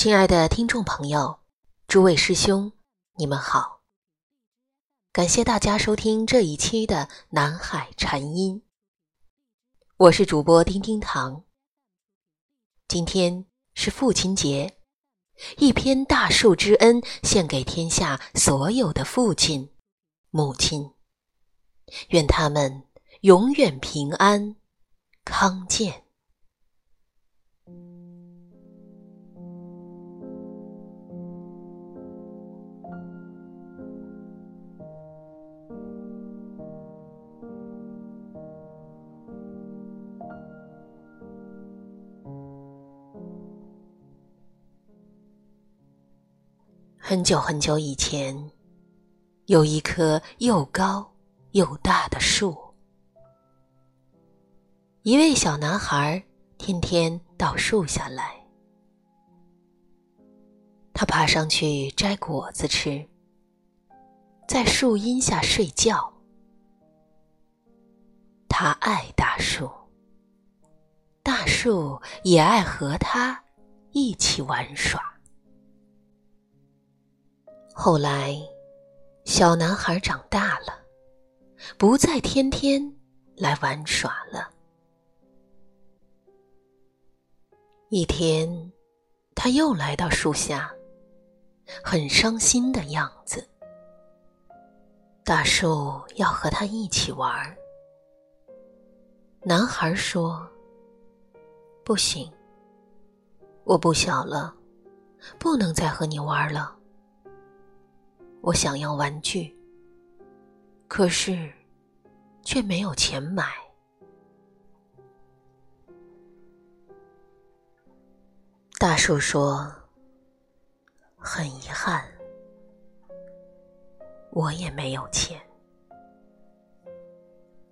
亲爱的听众朋友，诸位师兄，你们好！感谢大家收听这一期的《南海禅音》，我是主播丁丁糖。今天是父亲节，一篇大树之恩献给天下所有的父亲、母亲，愿他们永远平安康健。很久很久以前，有一棵又高又大的树。一位小男孩天天到树下来，他爬上去摘果子吃，在树荫下睡觉。他爱大树，大树也爱和他一起玩耍。后来，小男孩长大了，不再天天来玩耍了。一天，他又来到树下，很伤心的样子。大树要和他一起玩。男孩说：“不行，我不小了，不能再和你玩了。”我想要玩具，可是却没有钱买。大树说：“很遗憾，我也没有钱。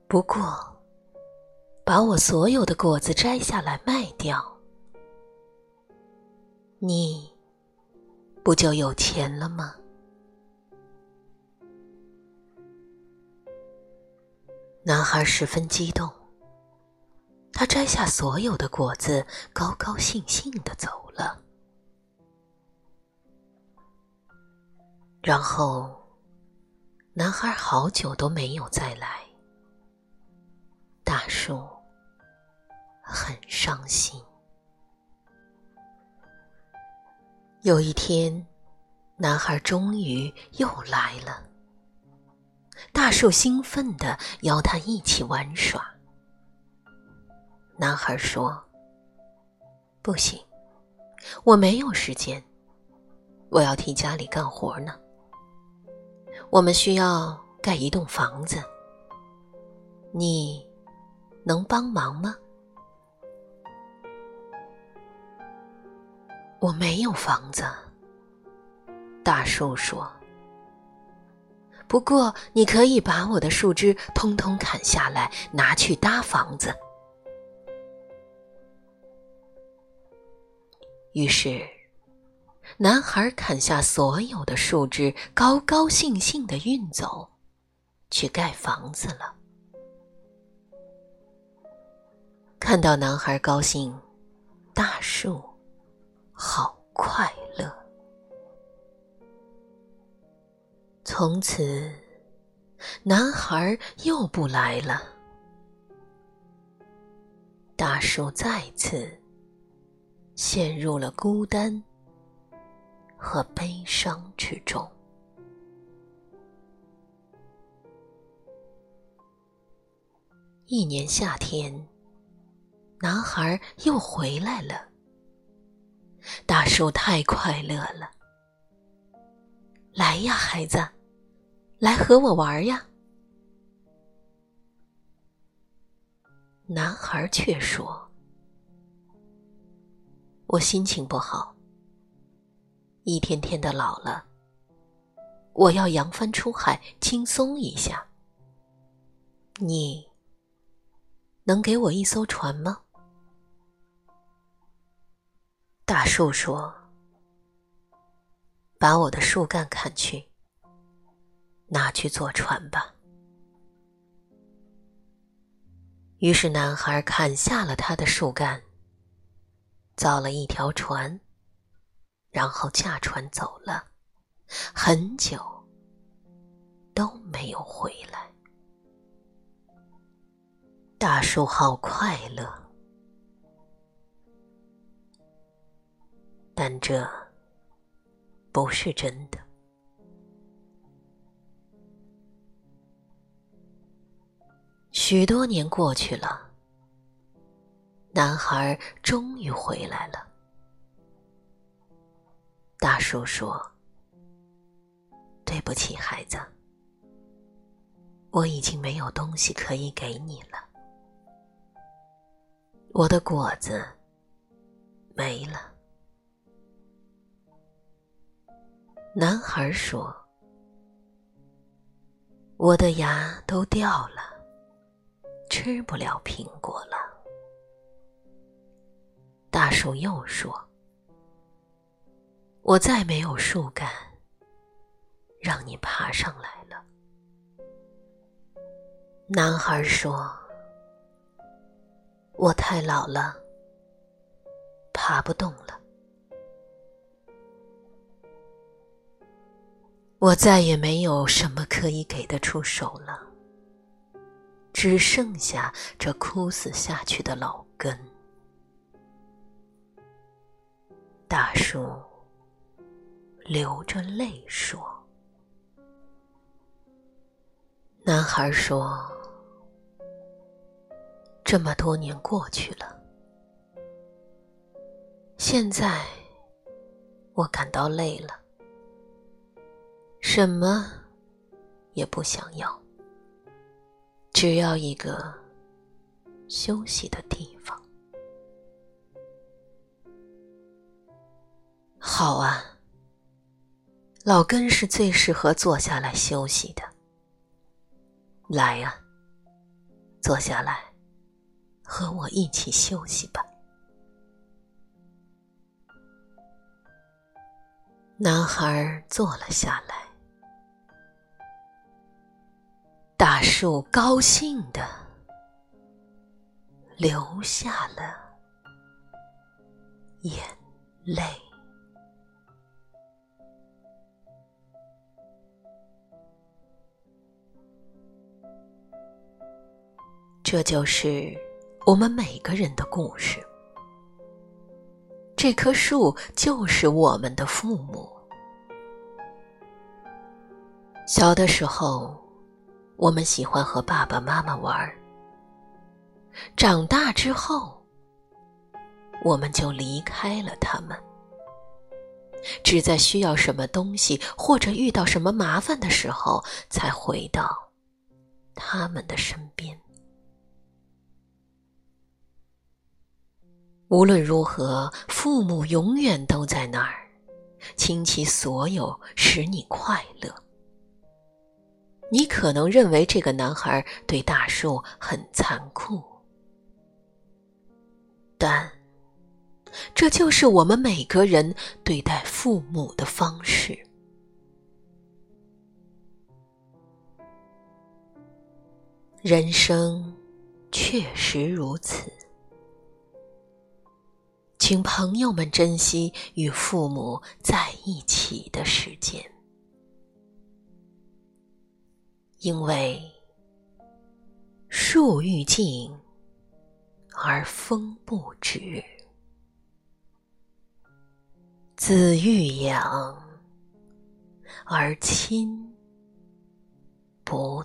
不过，把我所有的果子摘下来卖掉，你不就有钱了吗？”男孩十分激动，他摘下所有的果子，高高兴兴的走了。然后，男孩好久都没有再来。大树很伤心。有一天，男孩终于又来了。大树兴奋地邀他一起玩耍。男孩说：“不行，我没有时间，我要替家里干活呢。我们需要盖一栋房子，你能帮忙吗？”我没有房子。大树说。不过，你可以把我的树枝通通砍下来，拿去搭房子。于是，男孩砍下所有的树枝，高高兴兴的运走，去盖房子了。看到男孩高兴，大树好快从此，男孩又不来了。大树再次陷入了孤单和悲伤之中。一年夏天，男孩又回来了。大树太快乐了，来呀，孩子！来和我玩呀！男孩却说：“我心情不好，一天天的老了，我要扬帆出海，轻松一下。你能给我一艘船吗？”大树说：“把我的树干砍去。”拿去坐船吧。于是，男孩砍下了他的树干，造了一条船，然后驾船走了，很久都没有回来。大树好快乐，但这不是真的。许多年过去了，男孩终于回来了。大树说：“对不起，孩子，我已经没有东西可以给你了。我的果子没了。”男孩说：“我的牙都掉了，吃不了苹果了。”大树又说。我再没有树干让你爬上来了。男孩说：“我太老了，爬不动了。我再也没有什么可以给得出手了，只剩下这枯死下去的老根。”大树。流着泪说：“男孩说，这么多年过去了，现在我感到累了，什么也不想要，只要一个休息的地方。好啊。”老根是最适合坐下来休息的。来呀，坐下来，和我一起休息吧。男孩坐了下来，大树高兴的流下了眼泪。这就是我们每个人的故事。这棵树就是我们的父母。小的时候，我们喜欢和爸爸妈妈玩长大之后，我们就离开了他们，只在需要什么东西或者遇到什么麻烦的时候，才回到他们的身边。无论如何，父母永远都在那儿，倾其所有使你快乐。你可能认为这个男孩对大树很残酷，但这就是我们每个人对待父母的方式。人生确实如此。请朋友们珍惜与父母在一起的时间，因为树欲静而风不止，子欲养而亲不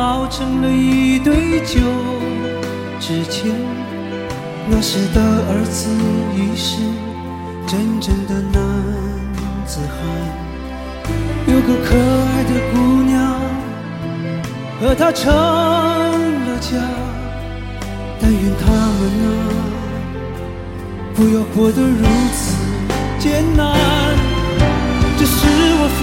熬成了一堆旧纸钱。那时的儿子已是真正的男子汉，有个可爱的姑娘。和他成了家，但愿他们啊，不要过得如此艰难。这是我父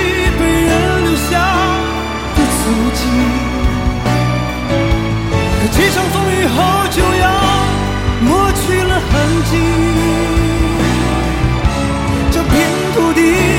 后就要抹去了痕迹。这片土地